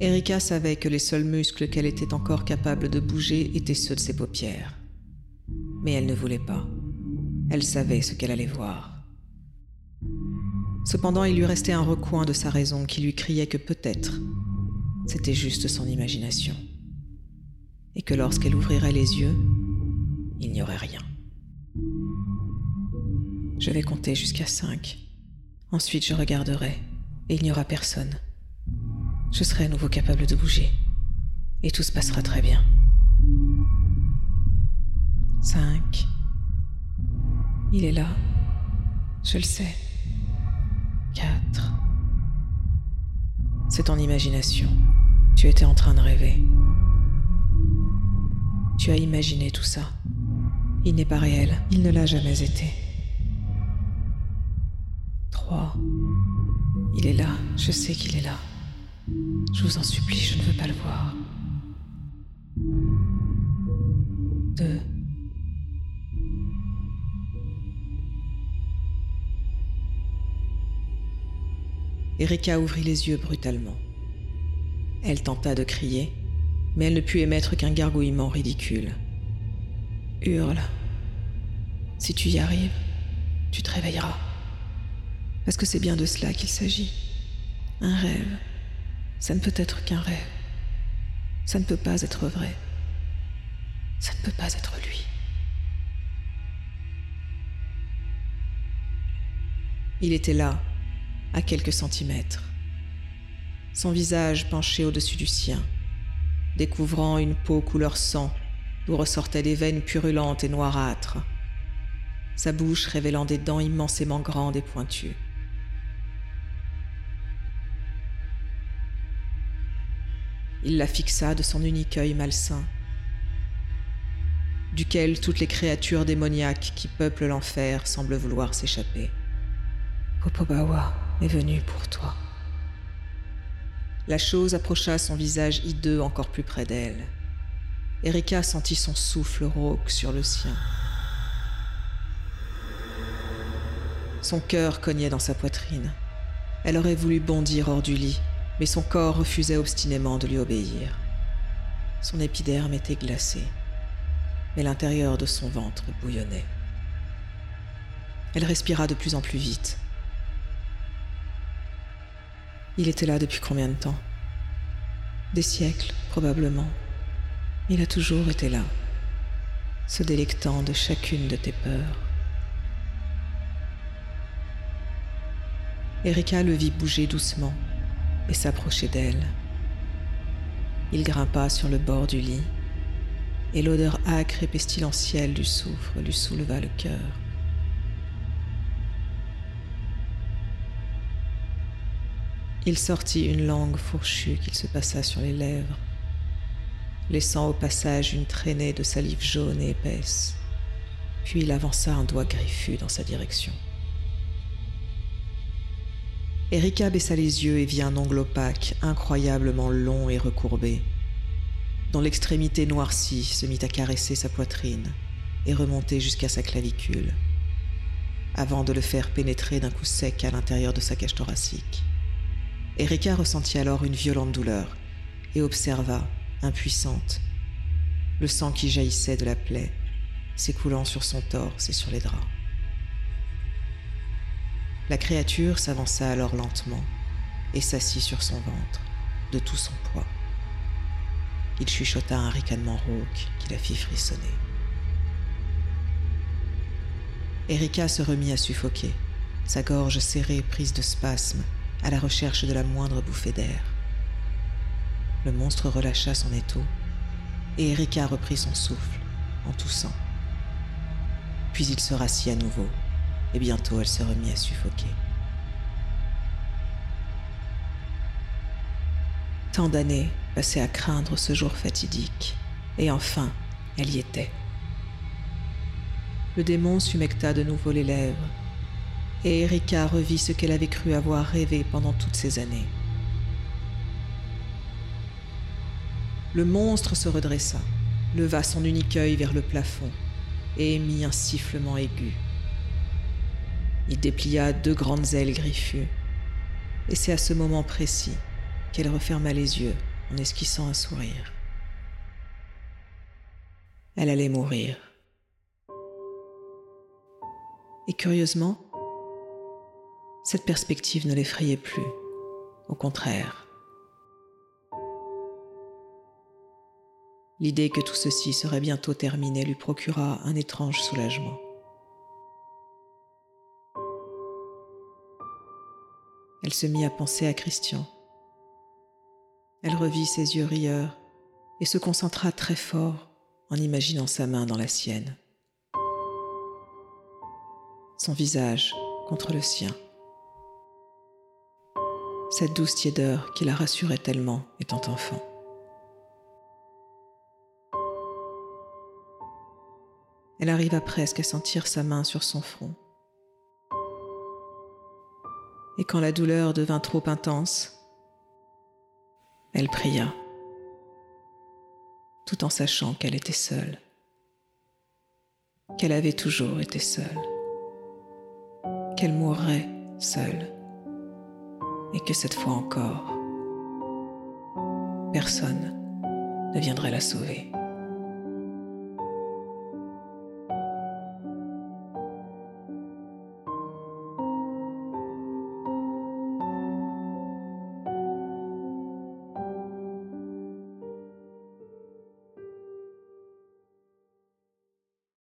Erika savait que les seuls muscles qu'elle était encore capable de bouger étaient ceux de ses paupières. Mais elle ne voulait pas. Elle savait ce qu'elle allait voir. Cependant, il lui restait un recoin de sa raison qui lui criait que peut-être c'était juste son imagination. Et que lorsqu'elle ouvrirait les yeux, il n'y aurait rien. Je vais compter jusqu'à cinq. Ensuite, je regarderai et il n'y aura personne je serai à nouveau capable de bouger. Et tout se passera très bien. 5. Il est là. Je le sais. 4. C'est ton imagination. Tu étais en train de rêver. Tu as imaginé tout ça. Il n'est pas réel. Il ne l'a jamais été. 3. Il est là. Je sais qu'il est là. Je vous en supplie, je ne veux pas le voir. Deux. Erika ouvrit les yeux brutalement. Elle tenta de crier, mais elle ne put émettre qu'un gargouillement ridicule. Hurle. Si tu y arrives, tu te réveilleras. Parce que c'est bien de cela qu'il s'agit. Un rêve. Ça ne peut être qu'un rêve. Ça ne peut pas être vrai. Ça ne peut pas être lui. Il était là, à quelques centimètres, son visage penché au-dessus du sien, découvrant une peau couleur sang d'où ressortaient des veines purulentes et noirâtres, sa bouche révélant des dents immensément grandes et pointues. Il la fixa de son unique œil malsain, duquel toutes les créatures démoniaques qui peuplent l'enfer semblent vouloir s'échapper. Popobawa est venu pour toi. La chose approcha son visage hideux encore plus près d'elle. Erika sentit son souffle rauque sur le sien. Son cœur cognait dans sa poitrine. Elle aurait voulu bondir hors du lit, mais son corps refusait obstinément de lui obéir. Son épiderme était glacé, mais l'intérieur de son ventre bouillonnait. Elle respira de plus en plus vite. Il était là depuis combien de temps? Des siècles, probablement. Il a toujours été là, se délectant de chacune de tes peurs. Erika le vit bouger doucement, et s'approcher d'elle. Il grimpa sur le bord du lit, et l'odeur âcre et pestilentielle du soufre lui souleva le cœur. Il sortit une langue fourchue qu'il se passa sur les lèvres, laissant au passage une traînée de salive jaune et épaisse, puis il avança un doigt griffu dans sa direction. Erika baissa les yeux et vit un ongle opaque, incroyablement long et recourbé, dont l'extrémité noircie se mit à caresser sa poitrine et remonter jusqu'à sa clavicule, avant de le faire pénétrer d'un coup sec à l'intérieur de sa cage thoracique. Erika ressentit alors une violente douleur et observa, impuissante, le sang qui jaillissait de la plaie, s'écoulant sur son torse et sur les draps. La créature s'avança alors lentement et s'assit sur son ventre, de tout son poids. Il chuchota un ricanement rauque qui la fit frissonner. Erika se remit à suffoquer, sa gorge serrée prise de spasmes, à la recherche de la moindre bouffée d'air. Le monstre relâcha son étau et Erika reprit son souffle en toussant. Puis il se rassit à nouveau et bientôt elle se remit à suffoquer. Tant d'années passées à craindre ce jour fatidique, et enfin, elle y était. Le démon s'humecta de nouveau les lèvres, et Erika revit ce qu'elle avait cru avoir rêvé pendant toutes ces années. Le monstre se redressa, leva son unique œil vers le plafond et émit un sifflement aigu. Il déplia deux grandes ailes griffues. Et c'est à ce moment précis qu'elle referma les yeux en esquissant un sourire. Elle allait mourir. Et curieusement, cette perspective ne l'effrayait plus. Au contraire. L'idée que tout ceci serait bientôt terminé lui procura un étrange soulagement. Elle se mit à penser à Christian. Elle revit ses yeux rieurs et se concentra très fort en imaginant sa main dans la sienne. Son visage contre le sien. Cette douce tiédeur qui la rassurait tellement étant enfant. Elle arriva presque à sentir sa main sur son front et quand la douleur devint trop intense, elle pria, tout en sachant qu'elle était seule, qu'elle avait toujours été seule, qu'elle mourrait seule, et que cette fois encore, personne ne viendrait la sauver.